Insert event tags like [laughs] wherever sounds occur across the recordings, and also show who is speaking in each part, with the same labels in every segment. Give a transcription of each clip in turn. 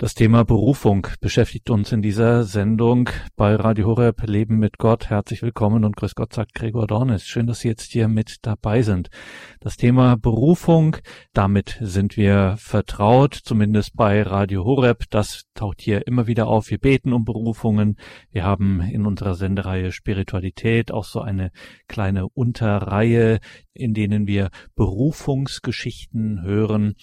Speaker 1: Das Thema Berufung beschäftigt uns in dieser Sendung bei Radio Horeb Leben mit Gott. Herzlich willkommen und grüß Gott sagt Gregor Dornis. Schön, dass Sie jetzt hier mit dabei sind. Das Thema Berufung, damit sind wir vertraut, zumindest bei Radio Horeb. Das taucht hier immer wieder auf. Wir beten um Berufungen. Wir haben in unserer Sendereihe Spiritualität auch so eine kleine Unterreihe, in denen wir Berufungsgeschichten hören.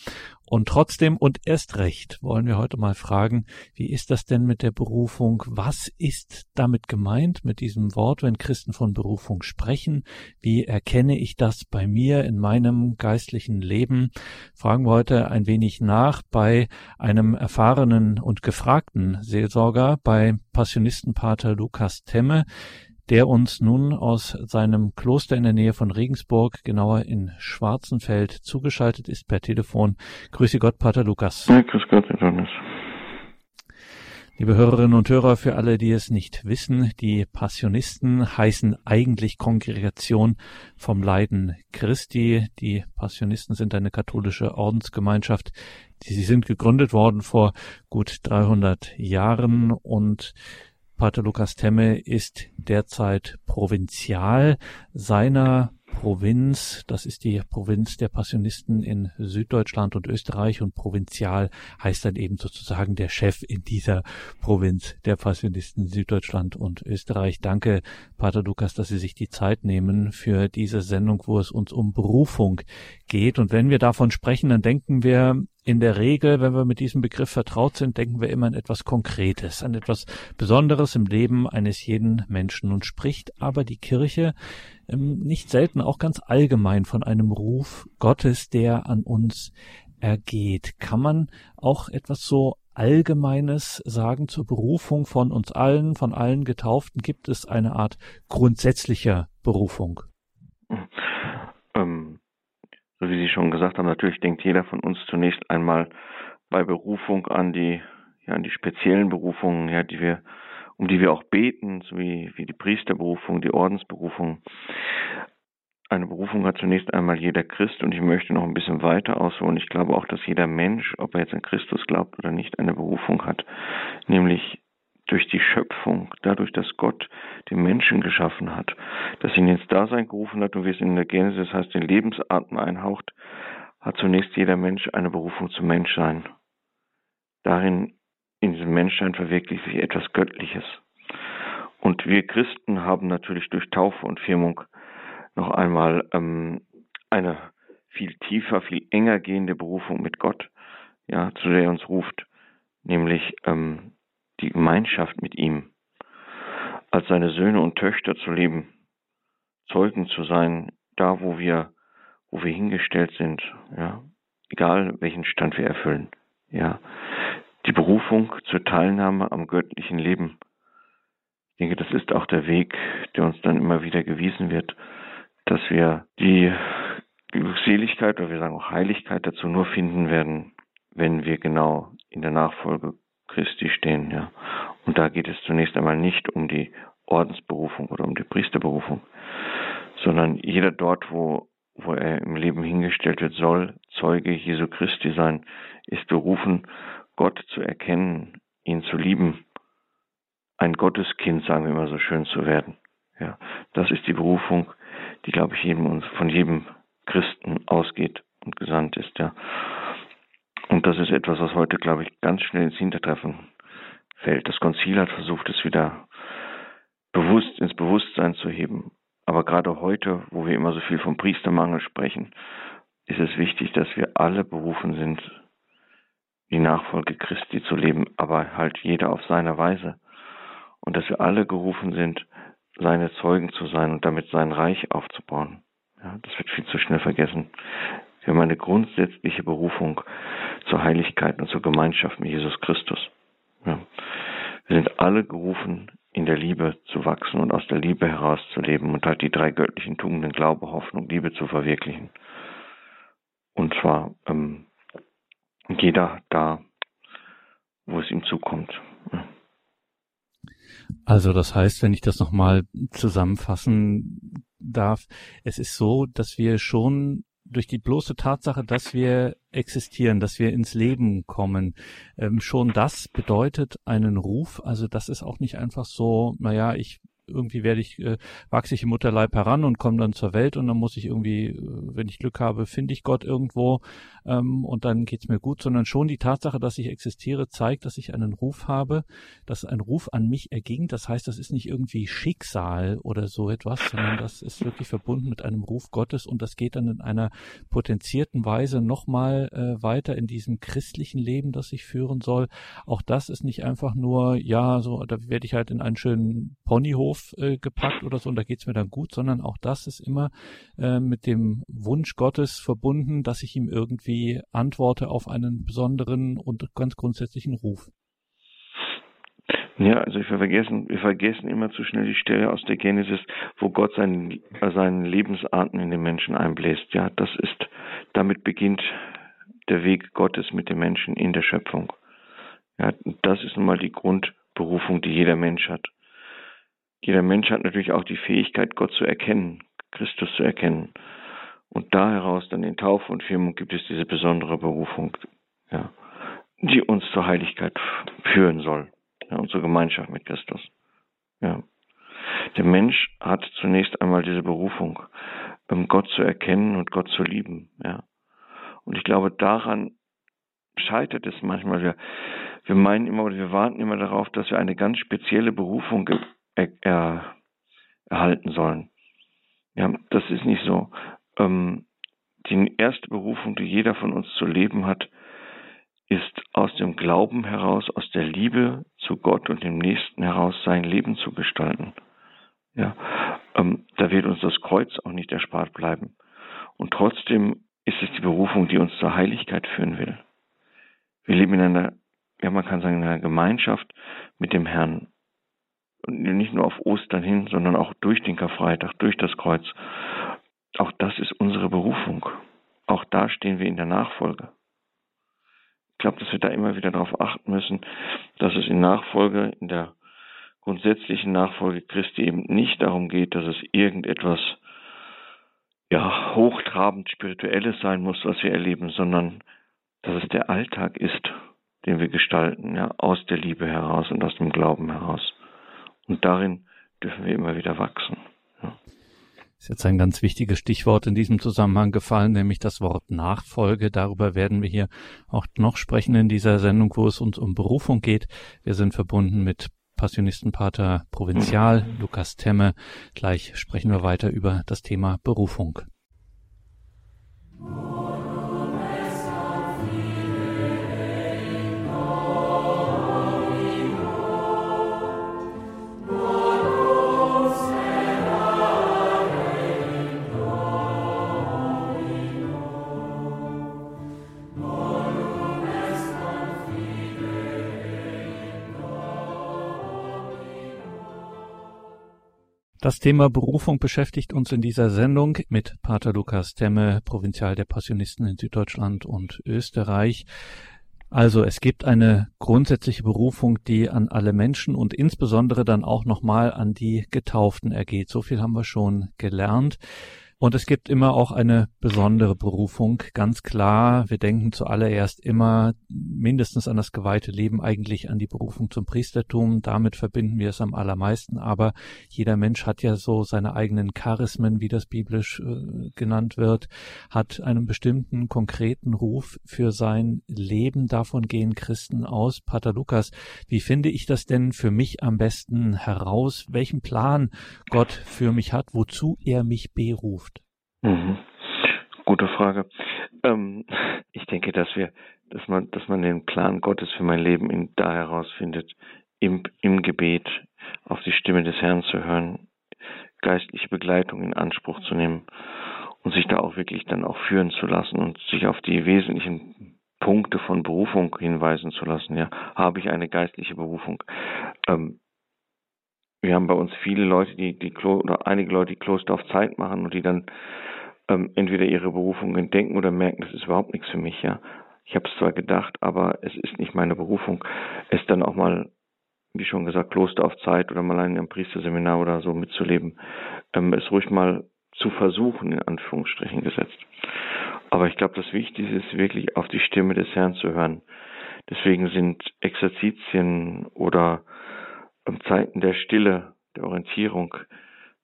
Speaker 1: Und trotzdem und erst recht wollen wir heute mal fragen, wie ist das denn mit der Berufung? Was ist damit gemeint mit diesem Wort, wenn Christen von Berufung sprechen? Wie erkenne ich das bei mir in meinem geistlichen Leben? Fragen wir heute ein wenig nach bei einem erfahrenen und gefragten Seelsorger, bei Passionistenpater Lukas Temme, der uns nun aus seinem Kloster in der Nähe von Regensburg, genauer in Schwarzenfeld, zugeschaltet ist per Telefon. Grüße Gott, Pater Lukas.
Speaker 2: Ja, grüß Gott, Herr Johannes.
Speaker 1: Liebe Hörerinnen und Hörer, für alle, die es nicht wissen, die Passionisten heißen eigentlich Kongregation vom Leiden Christi. Die Passionisten sind eine katholische Ordensgemeinschaft. Sie sind gegründet worden vor gut 300 Jahren und Pater Lukas Temme ist derzeit Provinzial seiner Provinz. Das ist die Provinz der Passionisten in Süddeutschland und Österreich und Provinzial heißt dann eben sozusagen der Chef in dieser Provinz der Passionisten Süddeutschland und Österreich. Danke, Pater Lukas, dass Sie sich die Zeit nehmen für diese Sendung, wo es uns um Berufung geht. Und wenn wir davon sprechen, dann denken wir in der Regel, wenn wir mit diesem Begriff vertraut sind, denken wir immer an etwas Konkretes, an etwas Besonderes im Leben eines jeden Menschen und spricht aber die Kirche ähm, nicht selten auch ganz allgemein von einem Ruf Gottes, der an uns ergeht. Kann man auch etwas so Allgemeines sagen zur Berufung von uns allen, von allen Getauften? Gibt es eine Art grundsätzlicher Berufung?
Speaker 2: Wie Sie schon gesagt haben, natürlich denkt jeder von uns zunächst einmal bei Berufung an die, ja, an die speziellen Berufungen, ja, die wir, um die wir auch beten, so wie, wie die Priesterberufung, die Ordensberufung. Eine Berufung hat zunächst einmal jeder Christ und ich möchte noch ein bisschen weiter ausholen. Ich glaube auch, dass jeder Mensch, ob er jetzt an Christus glaubt oder nicht, eine Berufung hat, nämlich durch die Schöpfung, dadurch, dass Gott den Menschen geschaffen hat, dass ihn ins Dasein gerufen hat und wie es in der Genesis heißt, den Lebensatem einhaucht, hat zunächst jeder Mensch eine Berufung zum Menschsein. Darin, in diesem Menschsein verwirklicht sich etwas Göttliches. Und wir Christen haben natürlich durch Taufe und Firmung noch einmal ähm, eine viel tiefer, viel enger gehende Berufung mit Gott, ja, zu der er uns ruft, nämlich ähm, die Gemeinschaft mit ihm, als seine Söhne und Töchter zu leben, Zeugen zu sein, da wo wir, wo wir hingestellt sind, ja, egal welchen Stand wir erfüllen, ja, die Berufung zur Teilnahme am göttlichen Leben. Ich denke, das ist auch der Weg, der uns dann immer wieder gewiesen wird, dass wir die Glückseligkeit oder wir sagen auch Heiligkeit dazu nur finden werden, wenn wir genau in der Nachfolge Christi stehen, ja. Und da geht es zunächst einmal nicht um die Ordensberufung oder um die Priesterberufung, sondern jeder dort, wo, wo er im Leben hingestellt wird, soll Zeuge Jesu Christi sein, ist berufen, Gott zu erkennen, ihn zu lieben, ein Gotteskind, sagen wir immer so schön, zu werden. Ja, das ist die Berufung, die, glaube ich, jedem, von jedem Christen ausgeht und gesandt ist, ja. Und das ist etwas, was heute, glaube ich, ganz schnell ins Hintertreffen fällt. Das Konzil hat versucht, es wieder bewusst ins Bewusstsein zu heben. Aber gerade heute, wo wir immer so viel vom Priestermangel sprechen, ist es wichtig, dass wir alle berufen sind, die Nachfolge Christi zu leben, aber halt jeder auf seine Weise. Und dass wir alle gerufen sind, seine Zeugen zu sein und damit sein Reich aufzubauen. Ja, das wird viel zu schnell vergessen. Wir haben eine grundsätzliche Berufung zur Heiligkeit und zur Gemeinschaft mit Jesus Christus. Ja. Wir sind alle gerufen, in der Liebe zu wachsen und aus der Liebe heraus zu leben und halt die drei göttlichen Tugenden Glaube, Hoffnung, Liebe zu verwirklichen. Und zwar ähm, jeder da, wo es ihm zukommt. Ja.
Speaker 1: Also das heißt, wenn ich das nochmal zusammenfassen darf, es ist so, dass wir schon durch die bloße Tatsache, dass wir existieren, dass wir ins Leben kommen, ähm, schon das bedeutet einen Ruf. Also das ist auch nicht einfach so, naja, ich irgendwie werde ich, äh, wachse ich im Mutterleib heran und komme dann zur Welt und dann muss ich irgendwie, äh, wenn ich Glück habe, finde ich Gott irgendwo ähm, und dann geht's mir gut, sondern schon die Tatsache, dass ich existiere, zeigt, dass ich einen Ruf habe, dass ein Ruf an mich erging. Das heißt, das ist nicht irgendwie Schicksal oder so etwas, sondern das ist wirklich verbunden mit einem Ruf Gottes und das geht dann in einer potenzierten Weise nochmal äh, weiter in diesem christlichen Leben, das ich führen soll. Auch das ist nicht einfach nur, ja, so, da werde ich halt in einen schönen Ponyhof äh, gepackt oder so und da geht's mir dann gut, sondern auch das ist immer äh, mit dem Wunsch Gottes verbunden, dass ich ihm irgendwie irgendwie antworte auf einen besonderen und ganz grundsätzlichen Ruf.
Speaker 2: Ja, also wir vergessen, wir vergessen immer zu schnell die Stelle aus der Genesis, wo Gott seinen, seinen Lebensarten in den Menschen einbläst. Ja, das ist, damit beginnt der Weg Gottes mit dem Menschen in der Schöpfung. Ja, das ist nun mal die Grundberufung, die jeder Mensch hat. Jeder Mensch hat natürlich auch die Fähigkeit, Gott zu erkennen, Christus zu erkennen. Und da heraus dann in Taufe und Firmung gibt es diese besondere Berufung, ja, die uns zur Heiligkeit führen soll, ja, unsere Gemeinschaft mit Christus. Ja. Der Mensch hat zunächst einmal diese Berufung, Gott zu erkennen und Gott zu lieben. Ja. Und ich glaube, daran scheitert es manchmal. Wir, wir meinen immer oder wir warten immer darauf, dass wir eine ganz spezielle Berufung er, er, erhalten sollen. Ja, das ist nicht so ähm, die erste Berufung, die jeder von uns zu leben hat, ist aus dem Glauben heraus, aus der Liebe zu Gott und dem Nächsten heraus sein Leben zu gestalten. Ja, ähm, da wird uns das Kreuz auch nicht erspart bleiben. Und trotzdem ist es die Berufung, die uns zur Heiligkeit führen will. Wir leben in einer, ja, man kann sagen, in einer Gemeinschaft mit dem Herrn. Und nicht nur auf Ostern hin, sondern auch durch den Karfreitag, durch das Kreuz. Auch das ist unsere Berufung. Auch da stehen wir in der Nachfolge. Ich glaube, dass wir da immer wieder darauf achten müssen, dass es in Nachfolge, in der grundsätzlichen Nachfolge Christi eben nicht darum geht, dass es irgendetwas ja, hochtrabend spirituelles sein muss, was wir erleben, sondern dass es der Alltag ist, den wir gestalten, ja, aus der Liebe heraus und aus dem Glauben heraus. Und darin dürfen wir immer wieder wachsen.
Speaker 1: Ist jetzt ein ganz wichtiges Stichwort in diesem Zusammenhang gefallen, nämlich das Wort Nachfolge. Darüber werden wir hier auch noch sprechen in dieser Sendung, wo es uns um Berufung geht. Wir sind verbunden mit Passionistenpater Provinzial Lukas Temme. Gleich sprechen wir weiter über das Thema Berufung. Das Thema Berufung beschäftigt uns in dieser Sendung mit Pater Lukas Temme, Provinzial der Passionisten in Süddeutschland und Österreich. Also es gibt eine grundsätzliche Berufung, die an alle Menschen und insbesondere dann auch nochmal an die Getauften ergeht. So viel haben wir schon gelernt. Und es gibt immer auch eine besondere Berufung, ganz klar. Wir denken zuallererst immer mindestens an das geweihte Leben, eigentlich an die Berufung zum Priestertum. Damit verbinden wir es am allermeisten. Aber jeder Mensch hat ja so seine eigenen Charismen, wie das biblisch äh, genannt wird, hat einen bestimmten konkreten Ruf für sein Leben. Davon gehen Christen aus. Pater Lukas, wie finde ich das denn für mich am besten heraus? Welchen Plan Gott für mich hat, wozu er mich beruft?
Speaker 2: Mhm. Gute Frage. Ähm, [laughs] ich denke, dass wir, dass man, dass man den Plan Gottes für mein Leben in, da herausfindet, im, im Gebet auf die Stimme des Herrn zu hören, geistliche Begleitung in Anspruch zu nehmen und sich da auch wirklich dann auch führen zu lassen und sich auf die wesentlichen Punkte von Berufung hinweisen zu lassen. Ja, habe ich eine geistliche Berufung? Ähm, wir haben bei uns viele Leute, die die Klo oder einige Leute, die Kloster auf Zeit machen und die dann ähm, entweder ihre Berufung entdenken oder merken, das ist überhaupt nichts für mich, ja. Ich habe es zwar gedacht, aber es ist nicht meine Berufung. Es dann auch mal, wie schon gesagt, Kloster auf Zeit oder mal in einem Priesterseminar oder so mitzuleben, ähm, es ruhig mal zu versuchen, in Anführungsstrichen gesetzt. Aber ich glaube, das Wichtigste ist wirklich auf die Stimme des Herrn zu hören. Deswegen sind Exerzitien oder Zeiten der Stille, der Orientierung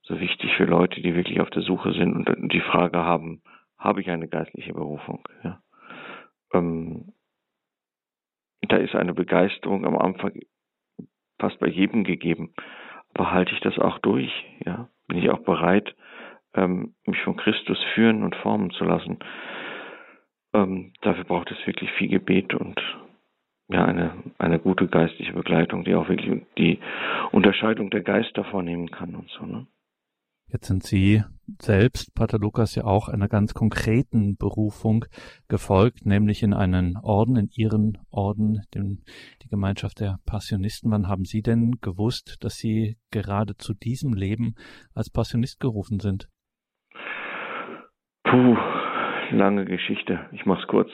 Speaker 2: so wichtig für Leute, die wirklich auf der Suche sind und die Frage haben, habe ich eine geistliche Berufung? Ja. Ähm, da ist eine Begeisterung am Anfang fast bei jedem gegeben. Aber halte ich das auch durch? Ja, bin ich auch bereit, ähm, mich von Christus führen und formen zu lassen? Ähm, dafür braucht es wirklich viel Gebet und ja, eine, eine gute geistliche Begleitung, die auch wirklich die Unterscheidung der Geister vornehmen kann und so, ne?
Speaker 1: Jetzt sind Sie selbst, Pater Lukas, ja auch einer ganz konkreten Berufung gefolgt, nämlich in einen Orden, in Ihren Orden, den, die Gemeinschaft der Passionisten. Wann haben Sie denn gewusst, dass Sie gerade zu diesem Leben als Passionist gerufen sind?
Speaker 2: Puh, lange Geschichte. Ich mach's kurz.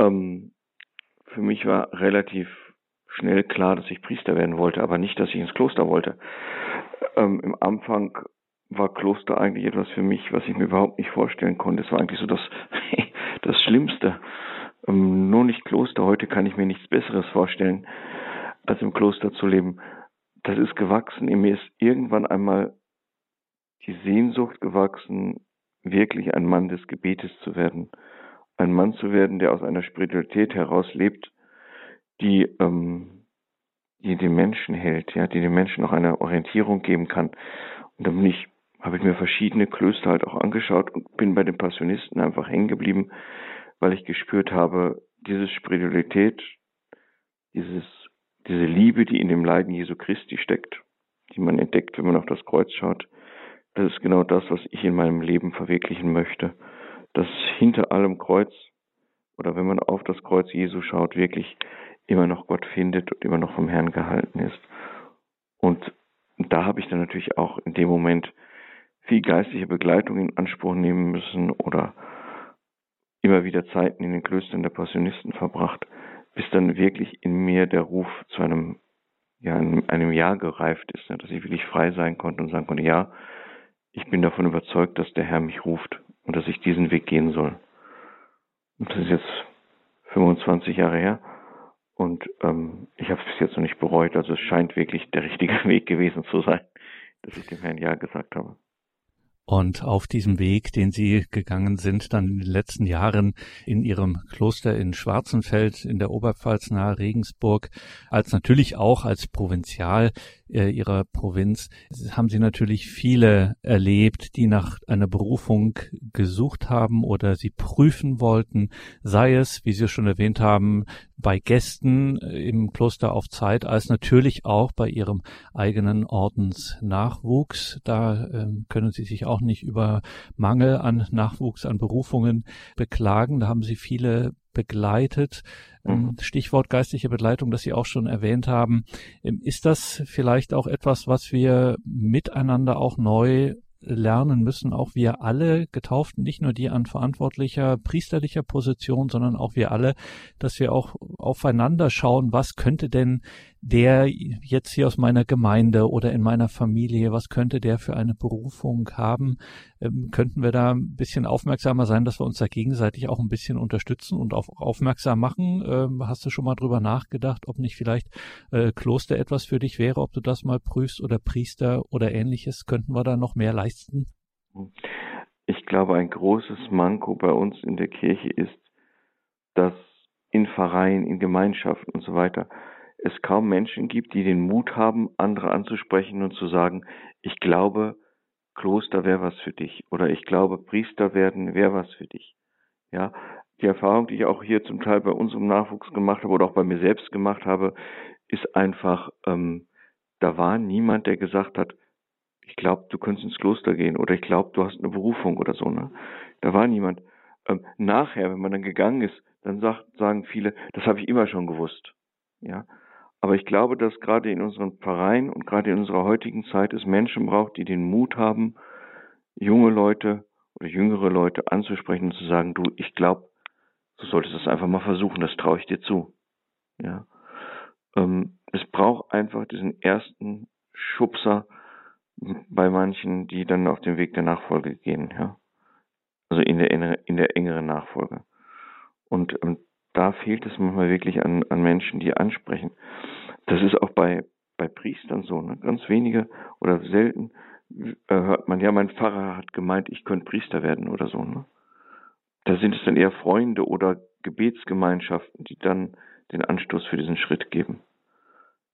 Speaker 2: Ähm, für mich war relativ schnell klar, dass ich Priester werden wollte, aber nicht, dass ich ins Kloster wollte. Ähm, Im Anfang war Kloster eigentlich etwas für mich, was ich mir überhaupt nicht vorstellen konnte. Es war eigentlich so das, [laughs] das Schlimmste. Ähm, nur nicht Kloster. Heute kann ich mir nichts Besseres vorstellen, als im Kloster zu leben. Das ist gewachsen. In mir ist irgendwann einmal die Sehnsucht gewachsen, wirklich ein Mann des Gebetes zu werden. Ein Mann zu werden, der aus einer Spiritualität heraus lebt, die, ähm, die den Menschen hält, ja, die den Menschen auch eine Orientierung geben kann. Und da bin ich habe ich mir verschiedene Klöster halt auch angeschaut und bin bei den Passionisten einfach hängen geblieben, weil ich gespürt habe, diese Spiritualität, dieses, diese Liebe, die in dem Leiden Jesu Christi steckt, die man entdeckt, wenn man auf das Kreuz schaut, das ist genau das, was ich in meinem Leben verwirklichen möchte. Dass hinter allem Kreuz oder wenn man auf das Kreuz Jesu schaut, wirklich immer noch Gott findet und immer noch vom Herrn gehalten ist. Und da habe ich dann natürlich auch in dem Moment viel geistliche Begleitung in Anspruch nehmen müssen oder immer wieder Zeiten in den Klöstern der Passionisten verbracht, bis dann wirklich in mir der Ruf zu einem, ja, einem, einem Ja gereift ist, ne, dass ich wirklich frei sein konnte und sagen konnte, ja, ich bin davon überzeugt, dass der Herr mich ruft und dass ich diesen Weg gehen soll. Und das ist jetzt 25 Jahre her und ähm, ich habe es bis jetzt noch nicht bereut. Also es scheint wirklich der richtige [laughs] Weg gewesen zu sein, dass ich dem Herrn Ja gesagt habe.
Speaker 1: Und auf diesem Weg, den Sie gegangen sind, dann in den letzten Jahren in Ihrem Kloster in Schwarzenfeld in der Oberpfalz nahe Regensburg, als natürlich auch als Provinzial äh, Ihrer Provinz, haben Sie natürlich viele erlebt, die nach einer Berufung gesucht haben oder sie prüfen wollten, sei es, wie Sie schon erwähnt haben, bei Gästen äh, im Kloster auf Zeit, als natürlich auch bei Ihrem eigenen Ordensnachwuchs. Da äh, können Sie sich auch nicht über Mangel an Nachwuchs, an Berufungen beklagen. Da haben Sie viele begleitet. Ähm, mhm. Stichwort geistliche Begleitung, das Sie auch schon erwähnt haben. Ähm, ist das vielleicht auch etwas, was wir miteinander auch neu lernen müssen, auch wir alle Getauften, nicht nur die an verantwortlicher priesterlicher Position, sondern auch wir alle, dass wir auch aufeinander schauen, was könnte denn der jetzt hier aus meiner Gemeinde oder in meiner Familie, was könnte der für eine Berufung haben? Ähm, könnten wir da ein bisschen aufmerksamer sein, dass wir uns da gegenseitig auch ein bisschen unterstützen und auch aufmerksam machen? Ähm, hast du schon mal drüber nachgedacht, ob nicht vielleicht äh, Kloster etwas für dich wäre, ob du das mal prüfst oder Priester oder ähnliches? Könnten wir da noch mehr leisten?
Speaker 2: Ich glaube, ein großes Manko bei uns in der Kirche ist, dass in Vereinen, in Gemeinschaften und so weiter es kaum Menschen gibt, die den Mut haben, andere anzusprechen und zu sagen, ich glaube, Kloster wäre was für dich oder ich glaube, Priester werden wäre was für dich. Ja, die Erfahrung, die ich auch hier zum Teil bei uns im Nachwuchs gemacht habe oder auch bei mir selbst gemacht habe, ist einfach, ähm, da war niemand, der gesagt hat, ich glaube, du könntest ins Kloster gehen oder ich glaube, du hast eine Berufung oder so. Ne? Da war niemand. Ähm, nachher, wenn man dann gegangen ist, dann sagt, sagen viele, das habe ich immer schon gewusst. Ja, aber ich glaube, dass gerade in unserem Verein und gerade in unserer heutigen Zeit es Menschen braucht, die den Mut haben, junge Leute oder jüngere Leute anzusprechen und zu sagen, du, ich glaube, du solltest es einfach mal versuchen, das traue ich dir zu. Ja. Ähm, es braucht einfach diesen ersten Schubser, bei manchen, die dann auf den Weg der Nachfolge gehen, ja. Also in der, in der engeren Nachfolge. Und, und da fehlt es manchmal wirklich an, an Menschen, die ansprechen. Das ist auch bei, bei Priestern so, ne? Ganz wenige oder selten äh, hört man, ja, mein Pfarrer hat gemeint, ich könnte Priester werden oder so, ne? Da sind es dann eher Freunde oder Gebetsgemeinschaften, die dann den Anstoß für diesen Schritt geben.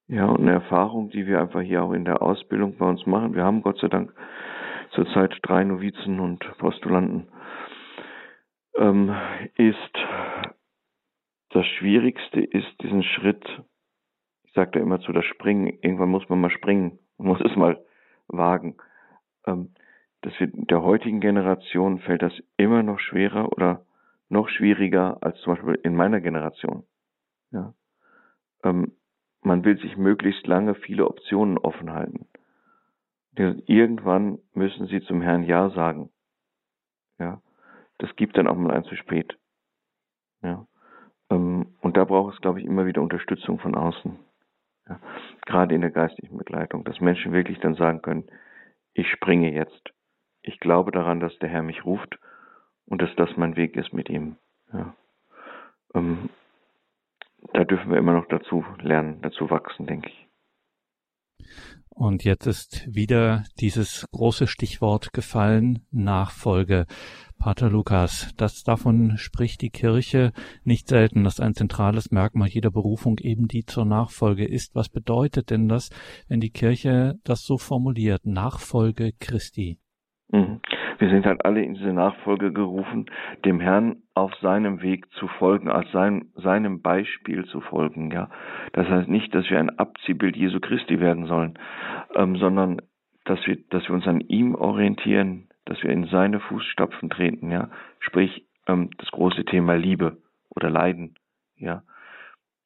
Speaker 2: Ja, und eine Erfahrung, die wir einfach hier auch in der Ausbildung bei uns machen. Wir haben Gott sei Dank zurzeit drei Novizen und Postulanten. Ähm, ist das Schwierigste ist diesen Schritt, ich sage da immer zu, das Springen. Irgendwann muss man mal springen, man [laughs] muss es mal wagen. Ähm, das wird der heutigen Generation fällt das immer noch schwerer oder noch schwieriger als zum Beispiel in meiner Generation. Ja. Ähm, man will sich möglichst lange viele Optionen offen halten. Irgendwann müssen sie zum Herrn Ja sagen. Ja. Das gibt dann auch mal ein zu spät. Ja. Ähm, und da braucht es, glaube ich, immer wieder Unterstützung von außen. Ja. Gerade in der geistlichen Begleitung, dass Menschen wirklich dann sagen können, ich springe jetzt. Ich glaube daran, dass der Herr mich ruft und dass das mein Weg ist mit ihm. Ja. Ähm, da dürfen wir immer noch dazu lernen, dazu wachsen, denke ich.
Speaker 1: Und jetzt ist wieder dieses große Stichwort gefallen, Nachfolge. Pater Lukas, das davon spricht die Kirche nicht selten, dass ein zentrales Merkmal jeder Berufung eben die zur Nachfolge ist. Was bedeutet denn das, wenn die Kirche das so formuliert? Nachfolge Christi.
Speaker 2: Mhm. Wir sind halt alle in diese Nachfolge gerufen, dem Herrn auf seinem Weg zu folgen, als sein, seinem Beispiel zu folgen. Ja, das heißt nicht, dass wir ein Abziehbild Jesu Christi werden sollen, ähm, sondern dass wir, dass wir uns an ihm orientieren, dass wir in seine Fußstapfen treten. Ja, sprich ähm, das große Thema Liebe oder Leiden. Ja,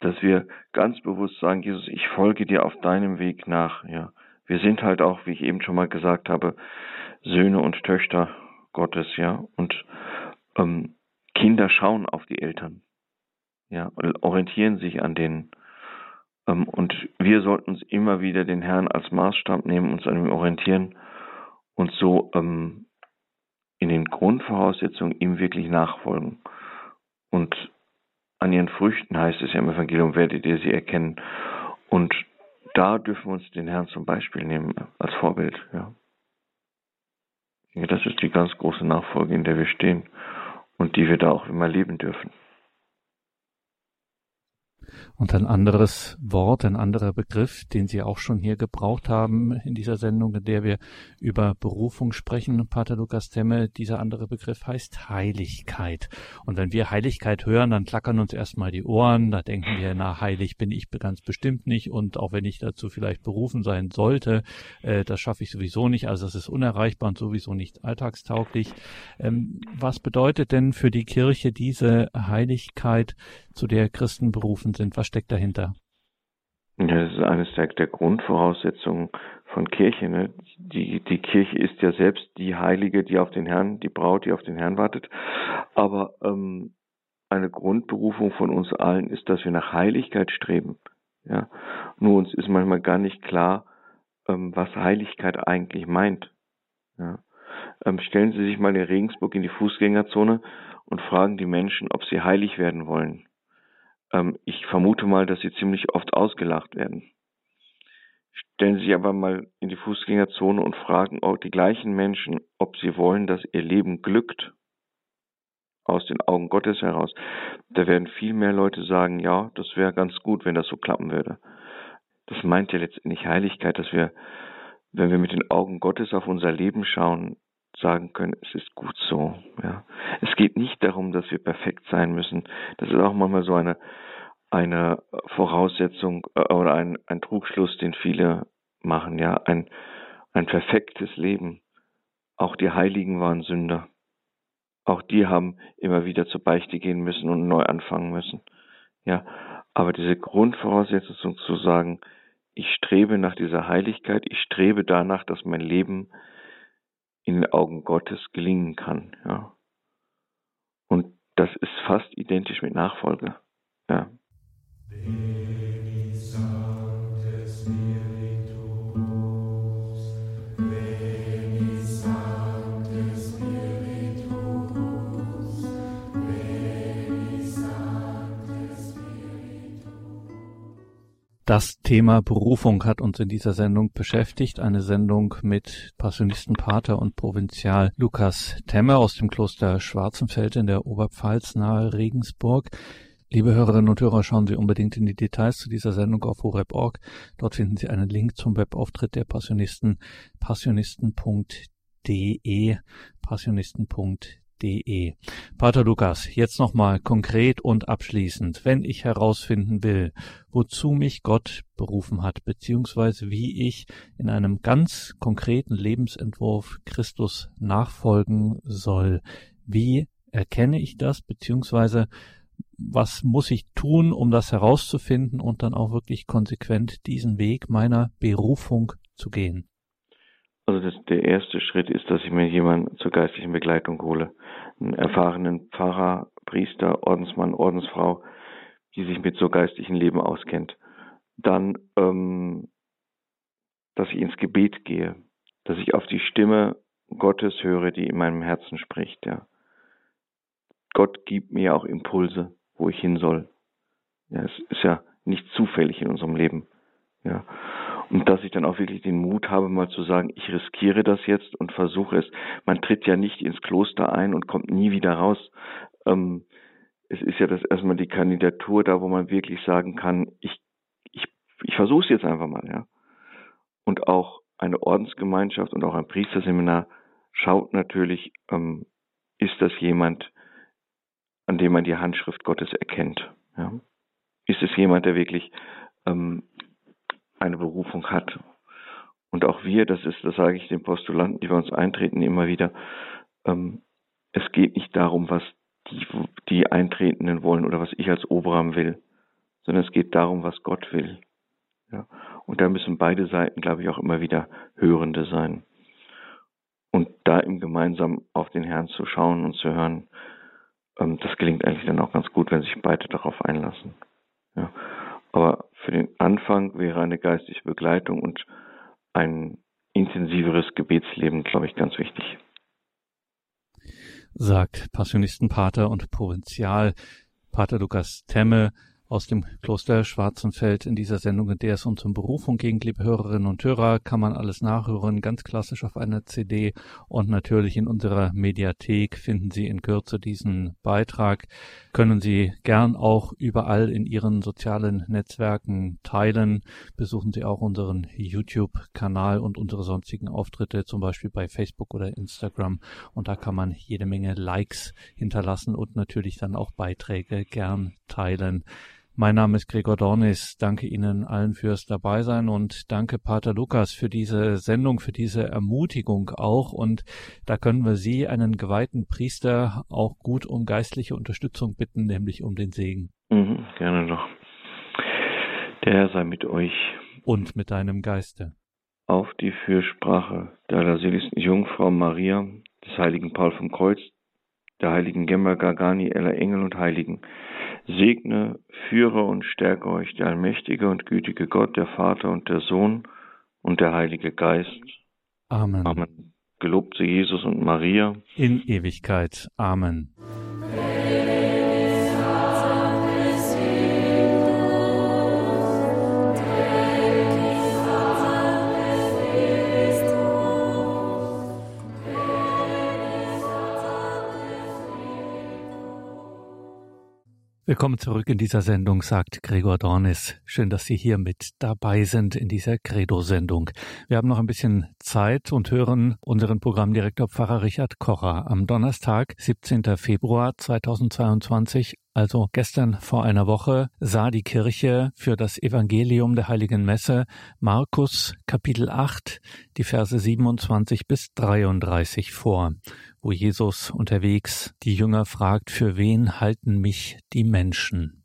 Speaker 2: dass wir ganz bewusst sagen, Jesus, ich folge dir auf deinem Weg nach. Ja, wir sind halt auch, wie ich eben schon mal gesagt habe, Söhne und Töchter Gottes, ja, und ähm, Kinder schauen auf die Eltern, ja, orientieren sich an denen. Ähm, und wir sollten uns immer wieder den Herrn als Maßstab nehmen, uns an ihm orientieren und so ähm, in den Grundvoraussetzungen ihm wirklich nachfolgen. Und an ihren Früchten heißt es ja im Evangelium, werdet ihr sie erkennen. Und da dürfen wir uns den Herrn zum Beispiel nehmen, als Vorbild, ja. Das ist die ganz große Nachfolge, in der wir stehen und die wir da auch immer leben dürfen.
Speaker 1: Und ein anderes Wort, ein anderer Begriff, den Sie auch schon hier gebraucht haben in dieser Sendung, in der wir über Berufung sprechen, Pater Lukas Temme, dieser andere Begriff heißt Heiligkeit. Und wenn wir Heiligkeit hören, dann klackern uns erstmal die Ohren, da denken wir, na, heilig bin ich ganz bestimmt nicht und auch wenn ich dazu vielleicht berufen sein sollte, äh, das schaffe ich sowieso nicht, also das ist unerreichbar und sowieso nicht alltagstauglich. Ähm, was bedeutet denn für die Kirche diese Heiligkeit, zu der Christen berufen sind? Was steckt dahinter?
Speaker 2: Ja, das ist eines der, der Grundvoraussetzungen von Kirche. Ne? Die, die Kirche ist ja selbst die Heilige, die auf den Herrn, die Braut, die auf den Herrn wartet. Aber ähm, eine Grundberufung von uns allen ist, dass wir nach Heiligkeit streben. Ja? Nur uns ist manchmal gar nicht klar, ähm, was Heiligkeit eigentlich meint. Ja? Ähm, stellen Sie sich mal in Regensburg in die Fußgängerzone und fragen die Menschen, ob sie heilig werden wollen. Ähm, ich vermute mal, dass sie ziemlich oft ausgelacht werden. Stellen Sie sich aber mal in die Fußgängerzone und fragen auch die gleichen Menschen, ob sie wollen, dass ihr Leben glückt aus den Augen Gottes heraus. Da werden viel mehr Leute sagen, ja, das wäre ganz gut, wenn das so klappen würde. Das meint ja letztendlich Heiligkeit, dass wir, wenn wir mit den Augen Gottes auf unser Leben schauen, sagen können, es ist gut so. Ja. Es geht nicht darum, dass wir perfekt sein müssen. Das ist auch manchmal so eine, eine Voraussetzung äh, oder ein, ein Trugschluss, den viele machen. Ja, ein, ein perfektes Leben. Auch die Heiligen waren Sünder. Auch die haben immer wieder zur Beichte gehen müssen und neu anfangen müssen. Ja, aber diese Grundvoraussetzung zu sagen, ich strebe nach dieser Heiligkeit, ich strebe danach, dass mein Leben in den Augen Gottes gelingen kann. Ja. Und das ist fast identisch mit Nachfolge. Ja.
Speaker 1: Das Thema Berufung hat uns in dieser Sendung beschäftigt. Eine Sendung mit Passionistenpater und Provinzial Lukas Temmer aus dem Kloster Schwarzenfeld in der Oberpfalz nahe Regensburg. Liebe Hörerinnen und Hörer, schauen Sie unbedingt in die Details zu dieser Sendung auf horeb.org. Dort finden Sie einen Link zum Webauftritt der Passionisten passionisten.de passionisten.de www.ccc.de. Pater Lukas, jetzt nochmal konkret und abschließend, wenn ich herausfinden will, wozu mich Gott berufen hat, beziehungsweise wie ich in einem ganz konkreten Lebensentwurf Christus nachfolgen soll, wie erkenne ich das, beziehungsweise was muss ich tun, um das herauszufinden und dann auch wirklich konsequent diesen Weg meiner Berufung zu gehen?
Speaker 2: Also das, der erste Schritt ist, dass ich mir jemanden zur geistlichen Begleitung hole. Einen erfahrenen Pfarrer, Priester, Ordensmann, Ordensfrau, die sich mit so geistlichen Leben auskennt. Dann, ähm, dass ich ins Gebet gehe, dass ich auf die Stimme Gottes höre, die in meinem Herzen spricht. Ja. Gott gibt mir auch Impulse, wo ich hin soll. Ja, es ist ja nicht zufällig in unserem Leben. Ja. Und dass ich dann auch wirklich den Mut habe, mal zu sagen, ich riskiere das jetzt und versuche es. Man tritt ja nicht ins Kloster ein und kommt nie wieder raus. Ähm, es ist ja das erstmal die Kandidatur da, wo man wirklich sagen kann, ich, ich, ich versuche es jetzt einfach mal, ja. Und auch eine Ordensgemeinschaft und auch ein Priesterseminar schaut natürlich, ähm, ist das jemand, an dem man die Handschrift Gottes erkennt. Ja? Ist es jemand, der wirklich ähm, eine Berufung hat. Und auch wir, das ist, das sage ich den Postulanten, die bei uns eintreten, immer wieder, ähm, es geht nicht darum, was die, die Eintretenden wollen oder was ich als Oberam will, sondern es geht darum, was Gott will. Ja? Und da müssen beide Seiten, glaube ich, auch immer wieder Hörende sein. Und da im gemeinsam auf den Herrn zu schauen und zu hören, ähm, das gelingt eigentlich dann auch ganz gut, wenn sich beide darauf einlassen. Ja. Aber für den Anfang wäre eine geistige Begleitung und ein intensiveres Gebetsleben, glaube ich, ganz wichtig.
Speaker 1: Sagt Passionistenpater und Provinzial Pater Lukas Temme aus dem Kloster Schwarzenfeld in dieser Sendung, in der es uns um Berufung ging. Liebe Hörerinnen und Hörer, kann man alles nachhören, ganz klassisch auf einer CD und natürlich in unserer Mediathek finden Sie in Kürze diesen Beitrag. Können Sie gern auch überall in Ihren sozialen Netzwerken teilen. Besuchen Sie auch unseren YouTube-Kanal und unsere sonstigen Auftritte, zum Beispiel bei Facebook oder Instagram. Und da kann man jede Menge Likes hinterlassen und natürlich dann auch Beiträge gern teilen. Mein Name ist Gregor Dornis. Danke Ihnen allen fürs Dabeisein und danke Pater Lukas für diese Sendung, für diese Ermutigung auch. Und da können wir Sie, einen geweihten Priester, auch gut um geistliche Unterstützung bitten, nämlich um den Segen.
Speaker 2: Mhm, gerne doch. Der Herr sei mit euch.
Speaker 1: Und mit deinem Geiste.
Speaker 2: Auf die Fürsprache der allerseligsten Jungfrau Maria, des heiligen Paul vom Kreuz, der heiligen Gemma Gargani, aller Engel und Heiligen, segne, führe und stärke euch der allmächtige und gütige Gott, der Vater und der Sohn und der Heilige Geist.
Speaker 1: Amen.
Speaker 2: Amen. Gelobt sei Jesus und Maria.
Speaker 1: In Ewigkeit. Amen. Willkommen zurück in dieser Sendung, sagt Gregor Dornis. Schön, dass Sie hier mit dabei sind in dieser Credo-Sendung. Wir haben noch ein bisschen Zeit und hören unseren Programmdirektor Pfarrer Richard Kocher am Donnerstag, 17. Februar 2022 also gestern vor einer Woche sah die Kirche für das Evangelium der heiligen Messe Markus Kapitel 8, die Verse 27 bis 33 vor, wo Jesus unterwegs die Jünger fragt, für wen halten mich die Menschen?